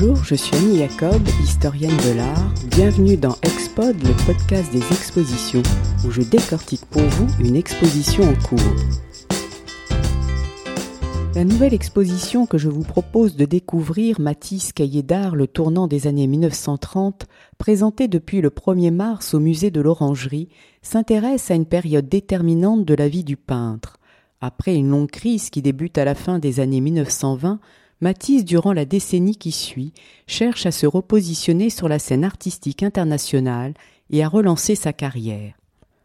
Bonjour, je suis Annie Jacob, historienne de l'art. Bienvenue dans Expod, le podcast des expositions, où je décortique pour vous une exposition en cours. La nouvelle exposition que je vous propose de découvrir, Matisse Cahier d'Art, le tournant des années 1930, présentée depuis le 1er mars au musée de l'Orangerie, s'intéresse à une période déterminante de la vie du peintre. Après une longue crise qui débute à la fin des années 1920, Matisse, durant la décennie qui suit, cherche à se repositionner sur la scène artistique internationale et à relancer sa carrière.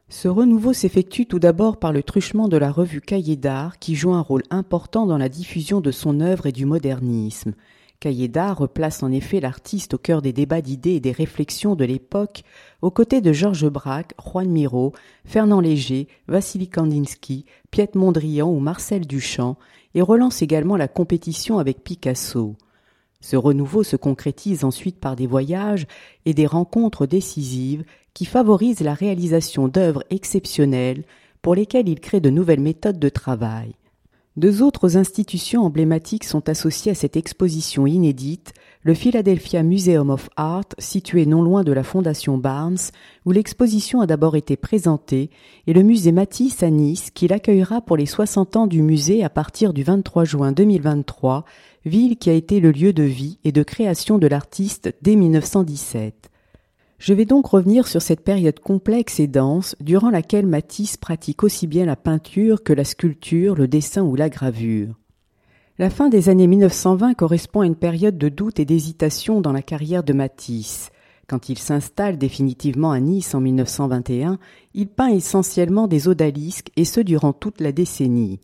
Ce renouveau s'effectue tout d'abord par le truchement de la revue Cahiers d'art qui joue un rôle important dans la diffusion de son œuvre et du modernisme. Cahiers d'art replace en effet l'artiste au cœur des débats d'idées et des réflexions de l'époque, aux côtés de Georges Braque, Juan Miro, Fernand Léger, Vassili Kandinsky, Piet Mondrian ou Marcel Duchamp, et relance également la compétition avec Picasso. Ce renouveau se concrétise ensuite par des voyages et des rencontres décisives qui favorisent la réalisation d'œuvres exceptionnelles pour lesquelles il crée de nouvelles méthodes de travail. Deux autres institutions emblématiques sont associées à cette exposition inédite, le Philadelphia Museum of Art, situé non loin de la Fondation Barnes, où l'exposition a d'abord été présentée, et le musée Matisse à Nice, qui l'accueillera pour les 60 ans du musée à partir du 23 juin 2023, ville qui a été le lieu de vie et de création de l'artiste dès 1917. Je vais donc revenir sur cette période complexe et dense durant laquelle Matisse pratique aussi bien la peinture que la sculpture, le dessin ou la gravure. La fin des années 1920 correspond à une période de doute et d'hésitation dans la carrière de Matisse. Quand il s'installe définitivement à Nice en 1921, il peint essentiellement des odalisques et ce durant toute la décennie.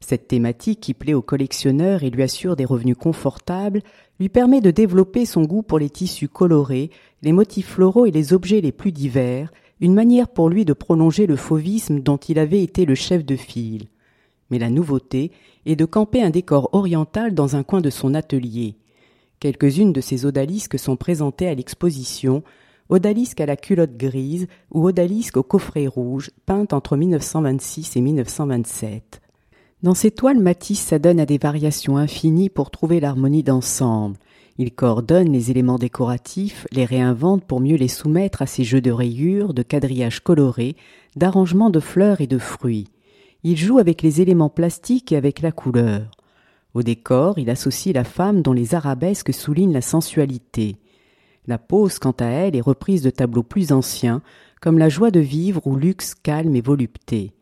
Cette thématique qui plaît aux collectionneurs et lui assure des revenus confortables lui permet de développer son goût pour les tissus colorés, les motifs floraux et les objets les plus divers, une manière pour lui de prolonger le fauvisme dont il avait été le chef de file. Mais la nouveauté est de camper un décor oriental dans un coin de son atelier. Quelques-unes de ces odalisques sont présentées à l'exposition, odalisques à la culotte grise ou odalisques au coffret rouge, peintes entre 1926 et 1927. Dans ces toiles, Matisse s'adonne à des variations infinies pour trouver l'harmonie d'ensemble. Il coordonne les éléments décoratifs, les réinvente pour mieux les soumettre à ses jeux de rayures, de quadrillages colorés, d'arrangements de fleurs et de fruits. Il joue avec les éléments plastiques et avec la couleur. Au décor, il associe la femme dont les arabesques soulignent la sensualité. La pose, quant à elle, est reprise de tableaux plus anciens, comme La joie de vivre ou Luxe calme et volupté.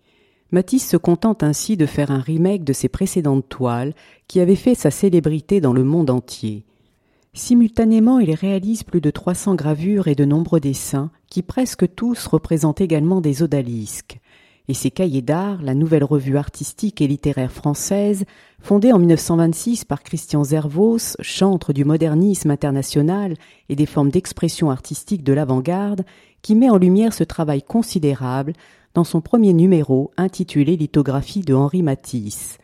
Matisse se contente ainsi de faire un remake de ses précédentes toiles qui avaient fait sa célébrité dans le monde entier. Simultanément, il réalise plus de 300 gravures et de nombreux dessins qui presque tous représentent également des odalisques. Et ses cahiers d'art, la nouvelle revue artistique et littéraire française, fondée en 1926 par Christian Zervos, chantre du modernisme international et des formes d'expression artistique de l'avant-garde, qui met en lumière ce travail considérable dans son premier numéro intitulé Lithographie de Henri Matisse.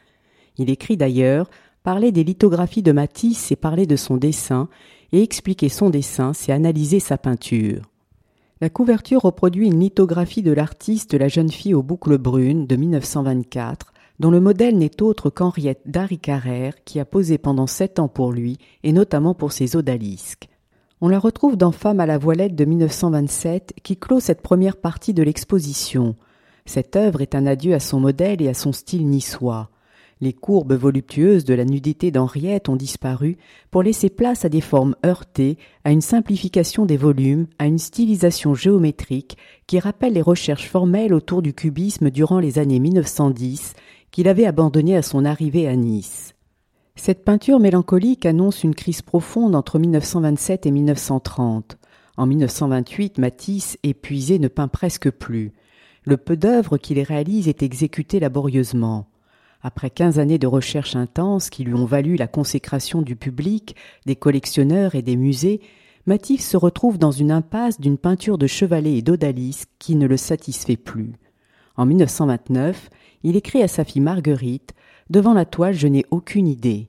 Il écrit d'ailleurs Parler des lithographies de Matisse, c'est parler de son dessin, et expliquer son dessin, c'est analyser sa peinture. La couverture reproduit une lithographie de l'artiste La jeune fille aux boucles brunes de 1924, dont le modèle n'est autre qu'Henriette Darry Carrère, qui a posé pendant sept ans pour lui, et notamment pour ses odalisques. On la retrouve dans Femme à la voilette de 1927 qui clôt cette première partie de l'exposition. Cette œuvre est un adieu à son modèle et à son style niçois. Les courbes voluptueuses de la nudité d'Henriette ont disparu pour laisser place à des formes heurtées, à une simplification des volumes, à une stylisation géométrique qui rappelle les recherches formelles autour du cubisme durant les années 1910 qu'il avait abandonné à son arrivée à Nice. Cette peinture mélancolique annonce une crise profonde entre 1927 et 1930. En 1928, Matisse, épuisé, ne peint presque plus. Le peu d'œuvres qu'il réalise est exécuté laborieusement. Après quinze années de recherche intense qui lui ont valu la consécration du public, des collectionneurs et des musées, Matisse se retrouve dans une impasse d'une peinture de chevalet et d'odalisque qui ne le satisfait plus. En 1929, il écrit à sa fille Marguerite Devant la toile, je n'ai aucune idée.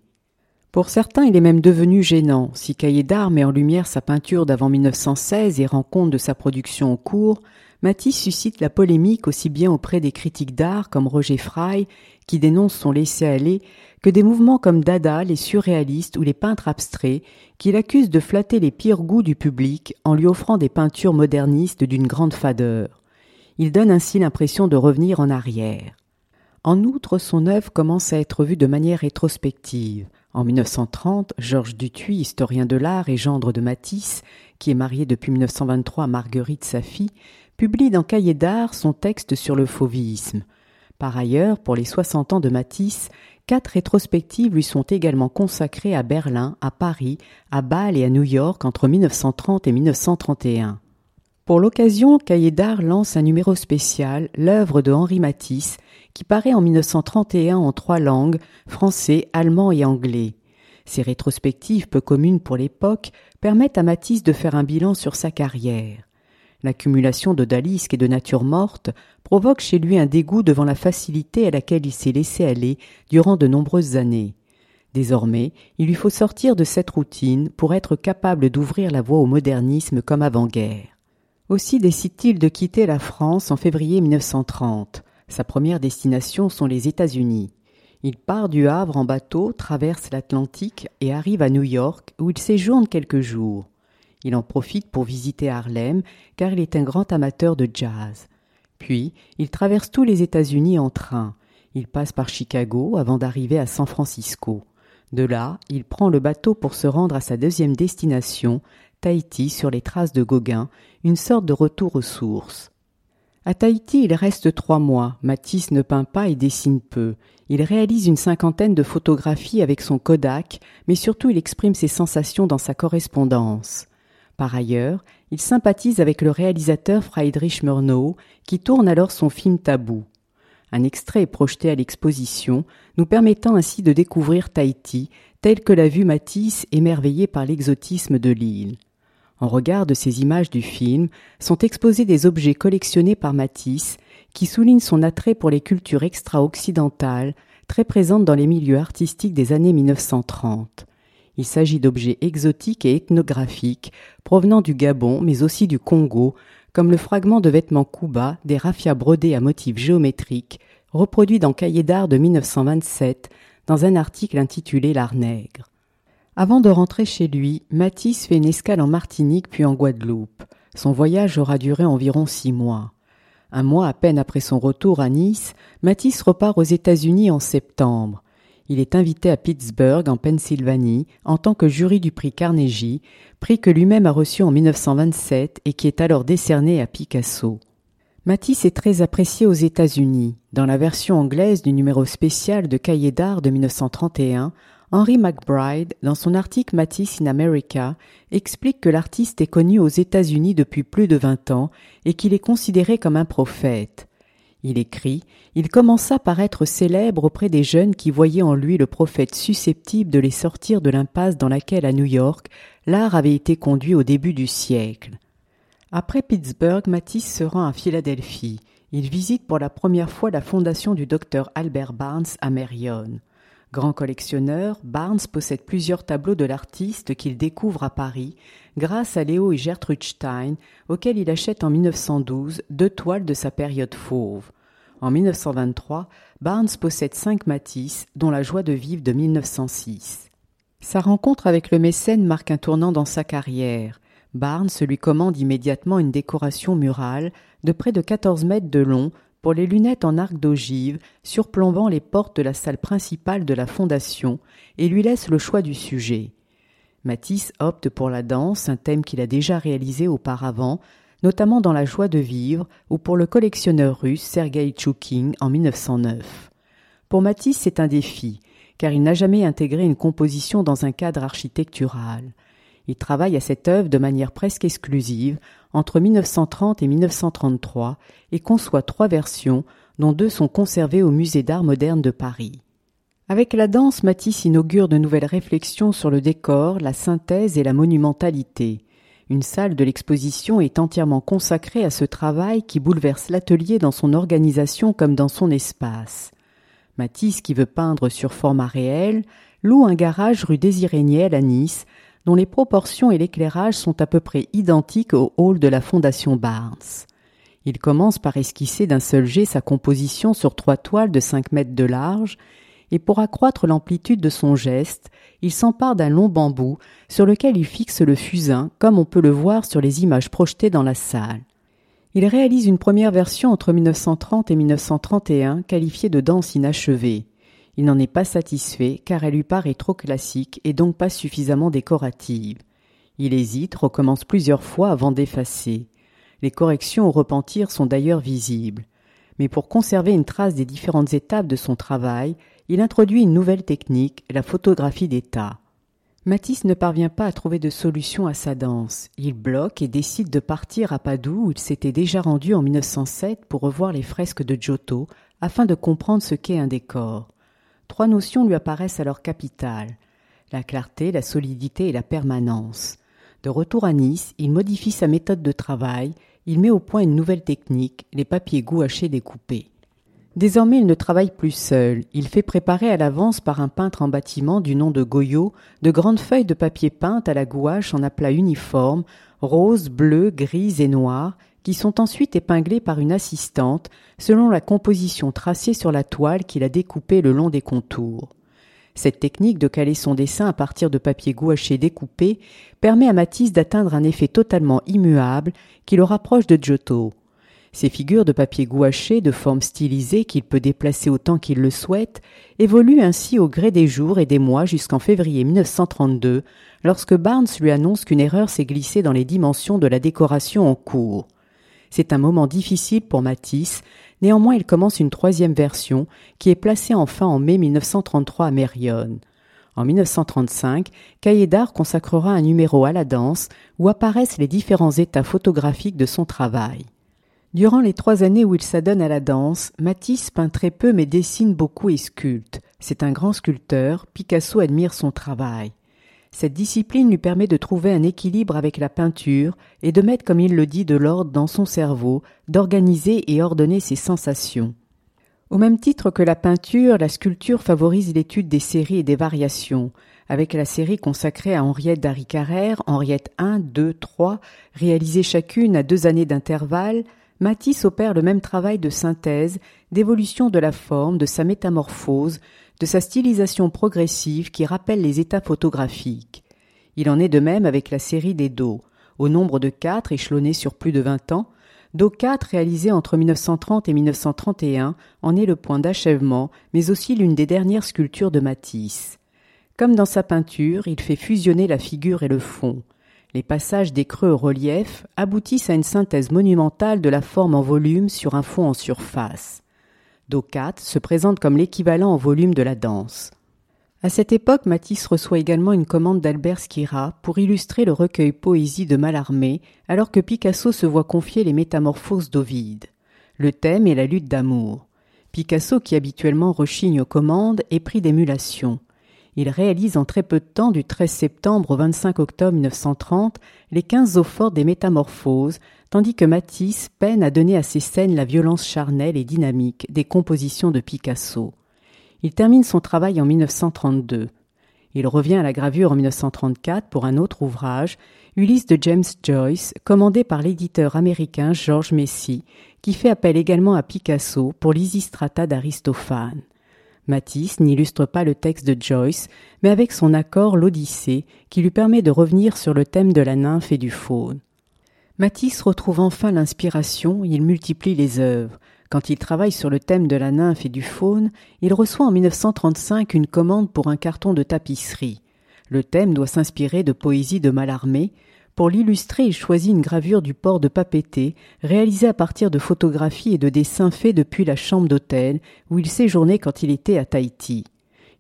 Pour certains, il est même devenu gênant. Si Cahiers d'art met en lumière sa peinture d'avant 1916 et rend compte de sa production en cours, Matisse suscite la polémique aussi bien auprès des critiques d'art comme Roger Fry, qui dénonce son laisser-aller, que des mouvements comme Dada, les surréalistes ou les peintres abstraits, qu'il accuse de flatter les pires goûts du public en lui offrant des peintures modernistes d'une grande fadeur. Il donne ainsi l'impression de revenir en arrière. En outre, son œuvre commence à être vue de manière rétrospective. En 1930, Georges Dutuy, historien de l'art et gendre de Matisse, qui est marié depuis 1923 à Marguerite, sa fille, publie dans Cahiers d'art son texte sur le fauvisme. Par ailleurs, pour les 60 ans de Matisse, quatre rétrospectives lui sont également consacrées à Berlin, à Paris, à Bâle et à New York entre 1930 et 1931. Pour l'occasion, Cahiers d'art lance un numéro spécial, l'œuvre de Henri Matisse, qui paraît en 1931 en trois langues, français, allemand et anglais. Ces rétrospectives peu communes pour l'époque permettent à Matisse de faire un bilan sur sa carrière. L'accumulation d'odalisques et de nature morte provoque chez lui un dégoût devant la facilité à laquelle il s'est laissé aller durant de nombreuses années. Désormais, il lui faut sortir de cette routine pour être capable d'ouvrir la voie au modernisme comme avant-guerre. Aussi décide-t-il de quitter la France en février 1930. Sa première destination sont les États-Unis. Il part du Havre en bateau, traverse l'Atlantique et arrive à New York où il séjourne quelques jours. Il en profite pour visiter Harlem car il est un grand amateur de jazz. Puis, il traverse tous les États-Unis en train. Il passe par Chicago avant d'arriver à San Francisco. De là, il prend le bateau pour se rendre à sa deuxième destination, Tahiti sur les traces de Gauguin, une sorte de retour aux sources. À Tahiti, il reste trois mois. Matisse ne peint pas et dessine peu. Il réalise une cinquantaine de photographies avec son Kodak, mais surtout il exprime ses sensations dans sa correspondance. Par ailleurs, il sympathise avec le réalisateur Friedrich Murnau, qui tourne alors son film Tabou. Un extrait est projeté à l'exposition, nous permettant ainsi de découvrir Tahiti, tel que l'a vu Matisse, émerveillé par l'exotisme de l'île. En regard de ces images du film, sont exposés des objets collectionnés par Matisse qui soulignent son attrait pour les cultures extra-occidentales très présentes dans les milieux artistiques des années 1930. Il s'agit d'objets exotiques et ethnographiques provenant du Gabon mais aussi du Congo, comme le fragment de vêtements Kuba des raffias brodés à motifs géométriques, reproduit dans Cahiers d'art de 1927 dans un article intitulé L'art nègre. Avant de rentrer chez lui, Matisse fait une escale en Martinique puis en Guadeloupe. Son voyage aura duré environ six mois. Un mois à peine après son retour à Nice, Matisse repart aux États-Unis en septembre. Il est invité à Pittsburgh, en Pennsylvanie, en tant que jury du prix Carnegie, prix que lui-même a reçu en 1927 et qui est alors décerné à Picasso. Matisse est très apprécié aux États-Unis. Dans la version anglaise du numéro spécial de Cahiers d'art de 1931, Henry McBride, dans son article Matisse in America, explique que l'artiste est connu aux États-Unis depuis plus de vingt ans et qu'il est considéré comme un prophète. Il écrit Il commença par être célèbre auprès des jeunes qui voyaient en lui le prophète susceptible de les sortir de l'impasse dans laquelle, à New York, l'art avait été conduit au début du siècle. Après Pittsburgh, Matisse se rend à Philadelphie. Il visite pour la première fois la fondation du docteur Albert Barnes à Marion. Grand collectionneur, Barnes possède plusieurs tableaux de l'artiste qu'il découvre à Paris grâce à Léo et Gertrude Stein, auxquels il achète en 1912 deux toiles de sa période fauve. En 1923, Barnes possède cinq Matisse, dont La joie de vivre de 1906. Sa rencontre avec le mécène marque un tournant dans sa carrière. Barnes lui commande immédiatement une décoration murale de près de 14 mètres de long pour les lunettes en arc d'ogive surplombant les portes de la salle principale de la fondation et lui laisse le choix du sujet. Matisse opte pour la danse, un thème qu'il a déjà réalisé auparavant, notamment dans La joie de vivre ou pour le collectionneur russe Sergei Tchoukin en 1909. Pour Matisse, c'est un défi, car il n'a jamais intégré une composition dans un cadre architectural. Il travaille à cette œuvre de manière presque exclusive entre 1930 et 1933 et conçoit trois versions, dont deux sont conservées au Musée d'art moderne de Paris. Avec la danse, Matisse inaugure de nouvelles réflexions sur le décor, la synthèse et la monumentalité. Une salle de l'exposition est entièrement consacrée à ce travail qui bouleverse l'atelier dans son organisation comme dans son espace. Matisse, qui veut peindre sur format réel, loue un garage rue Désiré Niel à Nice dont les proportions et l'éclairage sont à peu près identiques au hall de la Fondation Barnes. Il commence par esquisser d'un seul jet sa composition sur trois toiles de cinq mètres de large. et pour accroître l'amplitude de son geste, il s'empare d'un long bambou sur lequel il fixe le fusain comme on peut le voir sur les images projetées dans la salle. Il réalise une première version entre 1930 et 1931 qualifiée de danse inachevée. Il n'en est pas satisfait car elle lui paraît trop classique et donc pas suffisamment décorative. Il hésite, recommence plusieurs fois avant d'effacer. Les corrections au repentir sont d'ailleurs visibles. Mais pour conserver une trace des différentes étapes de son travail, il introduit une nouvelle technique, la photographie d'état. Matisse ne parvient pas à trouver de solution à sa danse. Il bloque et décide de partir à Padoue où il s'était déjà rendu en 1907 pour revoir les fresques de Giotto afin de comprendre ce qu'est un décor. Trois notions lui apparaissent alors capitales la clarté, la solidité et la permanence. De retour à Nice, il modifie sa méthode de travail, il met au point une nouvelle technique, les papiers gouachés découpés. Désormais, il ne travaille plus seul. Il fait préparer à l'avance par un peintre en bâtiment du nom de Goyot de grandes feuilles de papier peintes à la gouache en aplat uniforme, rose, bleu, gris et noir, qui sont ensuite épinglées par une assistante selon la composition tracée sur la toile qu'il a découpée le long des contours. Cette technique de caler son dessin à partir de papier gouaché découpé permet à Matisse d'atteindre un effet totalement immuable qui le rapproche de Giotto. Ces figures de papier gouaché de forme stylisée qu'il peut déplacer autant qu'il le souhaite évoluent ainsi au gré des jours et des mois jusqu'en février 1932, lorsque Barnes lui annonce qu'une erreur s'est glissée dans les dimensions de la décoration en cours. C'est un moment difficile pour Matisse, néanmoins il commence une troisième version qui est placée enfin en mai 1933 à Mérione. En 1935, Cahiers d'art consacrera un numéro à la danse où apparaissent les différents états photographiques de son travail. Durant les trois années où il s'adonne à la danse, Matisse peint très peu mais dessine beaucoup et sculpte. C'est un grand sculpteur, Picasso admire son travail. Cette discipline lui permet de trouver un équilibre avec la peinture et de mettre, comme il le dit, de l'ordre dans son cerveau, d'organiser et ordonner ses sensations. Au même titre que la peinture, la sculpture favorise l'étude des séries et des variations. Avec la série consacrée à Henriette d'Harry Carrère, Henriette 1, 2, 3, réalisées chacune à deux années d'intervalle, Matisse opère le même travail de synthèse, d'évolution de la forme, de sa métamorphose, de sa stylisation progressive qui rappelle les états photographiques. Il en est de même avec la série des dos, au nombre de quatre échelonnés sur plus de vingt ans, Do 4 réalisé entre 1930 et 1931 en est le point d'achèvement, mais aussi l'une des dernières sculptures de Matisse. Comme dans sa peinture, il fait fusionner la figure et le fond. Les passages des creux au relief aboutissent à une synthèse monumentale de la forme en volume sur un fond en surface. Docat se présente comme l'équivalent en volume de la danse. À cette époque, Matisse reçoit également une commande d'Albert Schira pour illustrer le recueil Poésie de Mallarmé, alors que Picasso se voit confier les métamorphoses d'Ovide. Le thème est la lutte d'amour. Picasso, qui habituellement rechigne aux commandes, est pris d'émulation. Il réalise en très peu de temps, du 13 septembre au 25 octobre 1930, les quinze eaux fortes des métamorphoses, tandis que Matisse peine à donner à ses scènes la violence charnelle et dynamique des compositions de Picasso. Il termine son travail en 1932. Il revient à la gravure en 1934 pour un autre ouvrage, Ulysse de James Joyce, commandé par l'éditeur américain George Messi, qui fait appel également à Picasso pour l'Isistrata d'Aristophane. Matisse n'illustre pas le texte de Joyce, mais avec son accord l'Odyssée, qui lui permet de revenir sur le thème de la nymphe et du faune. Matisse retrouve enfin l'inspiration, il multiplie les œuvres. Quand il travaille sur le thème de la nymphe et du faune, il reçoit en 1935 une commande pour un carton de tapisserie. Le thème doit s'inspirer de poésie de Mallarmé, pour l'illustrer, il choisit une gravure du port de Papeete, réalisée à partir de photographies et de dessins faits depuis la chambre d'hôtel où il séjournait quand il était à Tahiti.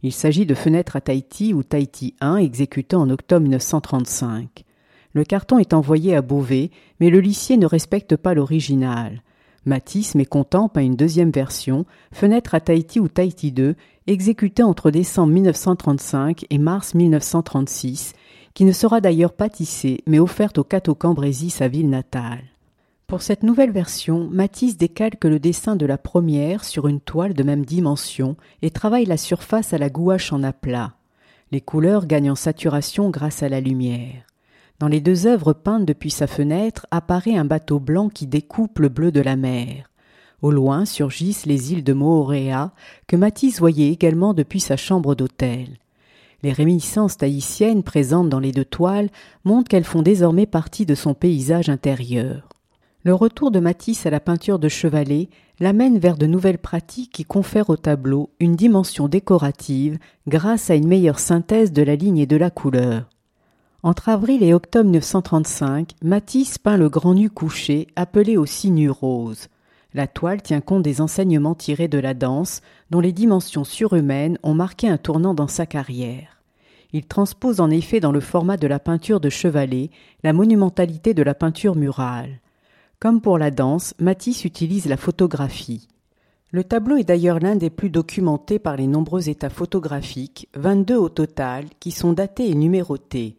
Il s'agit de Fenêtres à Tahiti ou Tahiti 1, exécuté en octobre 1935. Le carton est envoyé à Beauvais, mais le lissier ne respecte pas l'original. Matisse, mécontent, peint une deuxième version, Fenêtre à Tahiti ou Tahiti 2, exécutée entre décembre 1935 et mars 1936, qui ne sera d'ailleurs pas tissée, mais offerte au Cato Cambrésis, sa ville natale. Pour cette nouvelle version, Matisse décalque le dessin de la première sur une toile de même dimension et travaille la surface à la gouache en aplat. Les couleurs gagnent en saturation grâce à la lumière. Dans les deux œuvres peintes depuis sa fenêtre apparaît un bateau blanc qui découpe le bleu de la mer. Au loin surgissent les îles de Mooréa, que Matisse voyait également depuis sa chambre d'hôtel. Les réminiscences tahitiennes présentes dans les deux toiles montrent qu'elles font désormais partie de son paysage intérieur. Le retour de Matisse à la peinture de chevalet l'amène vers de nouvelles pratiques qui confèrent au tableau une dimension décorative grâce à une meilleure synthèse de la ligne et de la couleur. Entre avril et octobre 1935, Matisse peint le grand nu couché appelé aussi nu rose. La toile tient compte des enseignements tirés de la danse, dont les dimensions surhumaines ont marqué un tournant dans sa carrière. Il transpose en effet dans le format de la peinture de chevalet la monumentalité de la peinture murale. Comme pour la danse, Matisse utilise la photographie. Le tableau est d'ailleurs l'un des plus documentés par les nombreux états photographiques, 22 au total, qui sont datés et numérotés.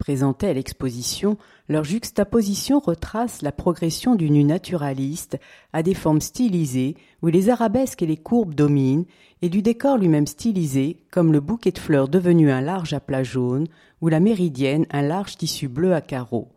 Présentés à l'exposition, leur juxtaposition retrace la progression du nu naturaliste à des formes stylisées où les arabesques et les courbes dominent, et du décor lui-même stylisé, comme le bouquet de fleurs devenu un large aplat jaune ou la méridienne un large tissu bleu à carreaux.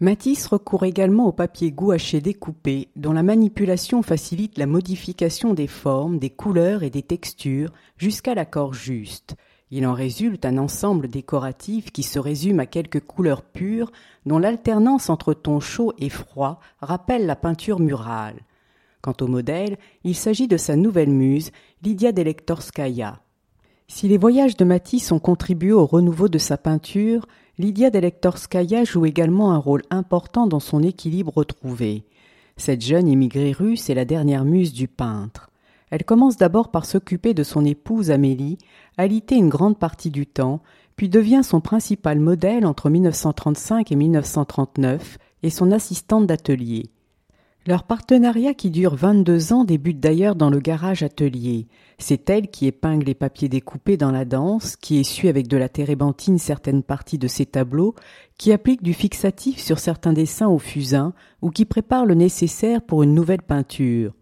Matisse recourt également au papier gouaché découpé, dont la manipulation facilite la modification des formes, des couleurs et des textures jusqu'à l'accord juste. Il en résulte un ensemble décoratif qui se résume à quelques couleurs pures dont l'alternance entre tons chauds et froids rappelle la peinture murale. Quant au modèle, il s'agit de sa nouvelle muse, Lydia Delektorskaya. Si les voyages de Matisse ont contribué au renouveau de sa peinture, Lydia Delektorskaya joue également un rôle important dans son équilibre retrouvé. Cette jeune immigrée russe est la dernière muse du peintre. Elle commence d'abord par s'occuper de son épouse Amélie, alitée une grande partie du temps, puis devient son principal modèle entre 1935 et 1939 et son assistante d'atelier. Leur partenariat qui dure 22 ans débute d'ailleurs dans le garage atelier. C'est elle qui épingle les papiers découpés dans la danse, qui essuie avec de la térébenthine certaines parties de ses tableaux, qui applique du fixatif sur certains dessins au fusain ou qui prépare le nécessaire pour une nouvelle peinture.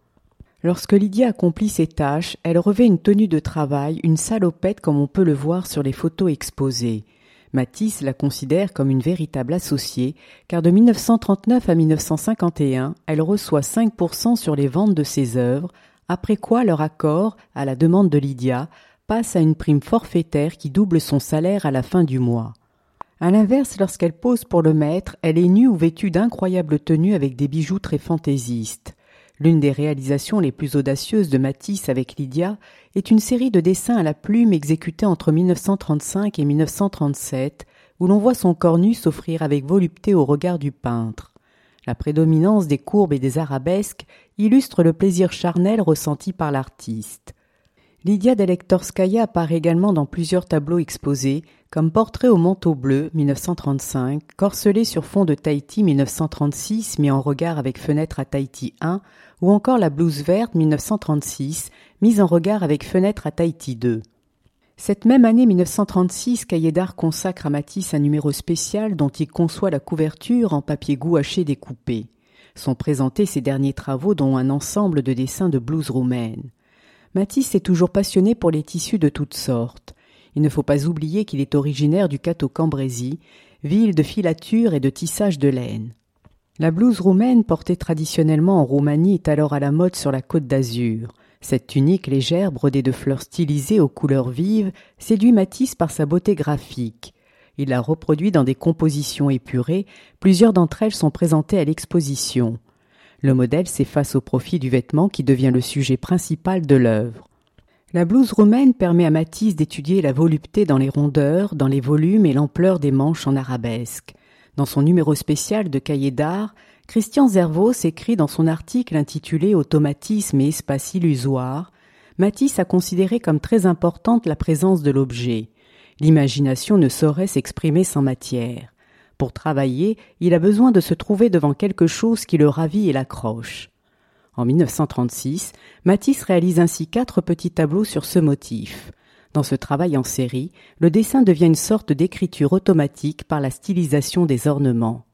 Lorsque Lydia accomplit ses tâches, elle revêt une tenue de travail, une salopette comme on peut le voir sur les photos exposées. Matisse la considère comme une véritable associée, car de 1939 à 1951, elle reçoit 5% sur les ventes de ses œuvres, après quoi leur accord, à la demande de Lydia, passe à une prime forfaitaire qui double son salaire à la fin du mois. À l'inverse, lorsqu'elle pose pour le maître, elle est nue ou vêtue d'incroyables tenues avec des bijoux très fantaisistes. L'une des réalisations les plus audacieuses de Matisse avec Lydia est une série de dessins à la plume exécutés entre 1935 et 1937, où l'on voit son corps nu s'offrir avec volupté au regard du peintre. La prédominance des courbes et des arabesques illustre le plaisir charnel ressenti par l'artiste. Lydia Delektorskaya apparaît également dans plusieurs tableaux exposés, comme Portrait au manteau bleu 1935, Corcelé sur fond de Tahiti 1936 mis en regard avec Fenêtre à Tahiti 1, ou encore La blouse verte 1936 mise en regard avec Fenêtre à Tahiti 2. Cette même année 1936, Cahiers d'art consacre à Matisse un numéro spécial dont il conçoit la couverture en papier gouaché découpé. Sont présentés ses derniers travaux dont un ensemble de dessins de blouse roumaine. Matisse est toujours passionné pour les tissus de toutes sortes. Il ne faut pas oublier qu'il est originaire du Cateau-Cambrésis, ville de filature et de tissage de laine. La blouse roumaine, portée traditionnellement en Roumanie, est alors à la mode sur la côte d'Azur. Cette tunique légère, brodée de fleurs stylisées aux couleurs vives, séduit Matisse par sa beauté graphique. Il la reproduit dans des compositions épurées, plusieurs d'entre elles sont présentées à l'exposition. Le modèle s'efface au profit du vêtement qui devient le sujet principal de l'œuvre. La blouse roumaine permet à Matisse d'étudier la volupté dans les rondeurs, dans les volumes et l'ampleur des manches en arabesque. Dans son numéro spécial de cahier d'art, Christian Zervos écrit dans son article intitulé Automatisme et espace illusoire Matisse a considéré comme très importante la présence de l'objet. L'imagination ne saurait s'exprimer sans matière. Pour travailler, il a besoin de se trouver devant quelque chose qui le ravit et l'accroche. En 1936, Matisse réalise ainsi quatre petits tableaux sur ce motif. Dans ce travail en série, le dessin devient une sorte d'écriture automatique par la stylisation des ornements.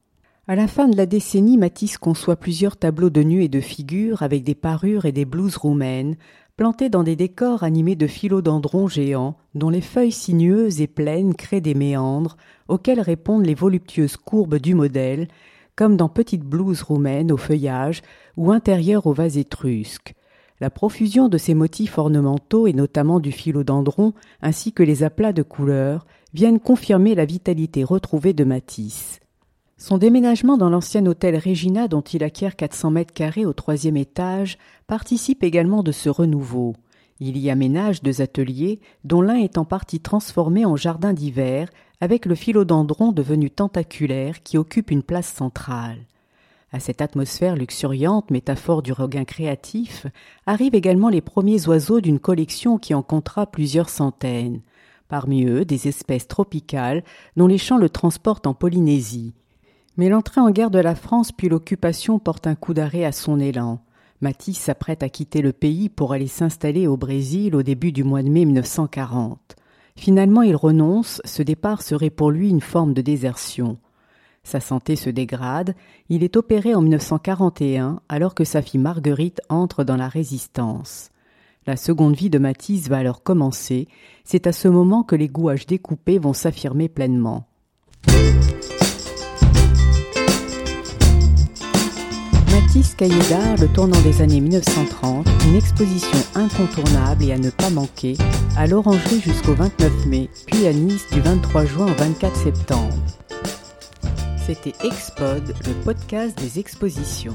À la fin de la décennie, Matisse conçoit plusieurs tableaux de nus et de figures avec des parures et des blouses roumaines, plantés dans des décors animés de philodendrons géants, dont les feuilles sinueuses et pleines créent des méandres, auxquels répondent les voluptueuses courbes du modèle, comme dans Petite blouse roumaine au feuillage ou intérieure au vase étrusque. La profusion de ces motifs ornementaux et notamment du philodendron ainsi que les aplats de couleurs viennent confirmer la vitalité retrouvée de Matisse. Son déménagement dans l'ancien hôtel Regina dont il acquiert 400 mètres carrés au troisième étage participe également de ce renouveau. Il y aménage deux ateliers, dont l'un est en partie transformé en jardin d'hiver, avec le philodendron devenu tentaculaire qui occupe une place centrale. À cette atmosphère luxuriante, métaphore du regain créatif, arrivent également les premiers oiseaux d'une collection qui en comptera plusieurs centaines. Parmi eux, des espèces tropicales dont les champs le transportent en Polynésie. Mais l'entrée en guerre de la France puis l'occupation portent un coup d'arrêt à son élan. Matisse s'apprête à quitter le pays pour aller s'installer au Brésil au début du mois de mai 1940. Finalement, il renonce, ce départ serait pour lui une forme de désertion. Sa santé se dégrade, il est opéré en 1941 alors que sa fille Marguerite entre dans la résistance. La seconde vie de Matisse va alors commencer, c'est à ce moment que les gouaches découpés vont s'affirmer pleinement. Matisse Caillé le tournant des années 1930, une exposition incontournable et à ne pas manquer, à l'Orangerie jusqu'au 29 mai, puis à Nice du 23 juin au 24 septembre. C'était Expod, le podcast des expositions.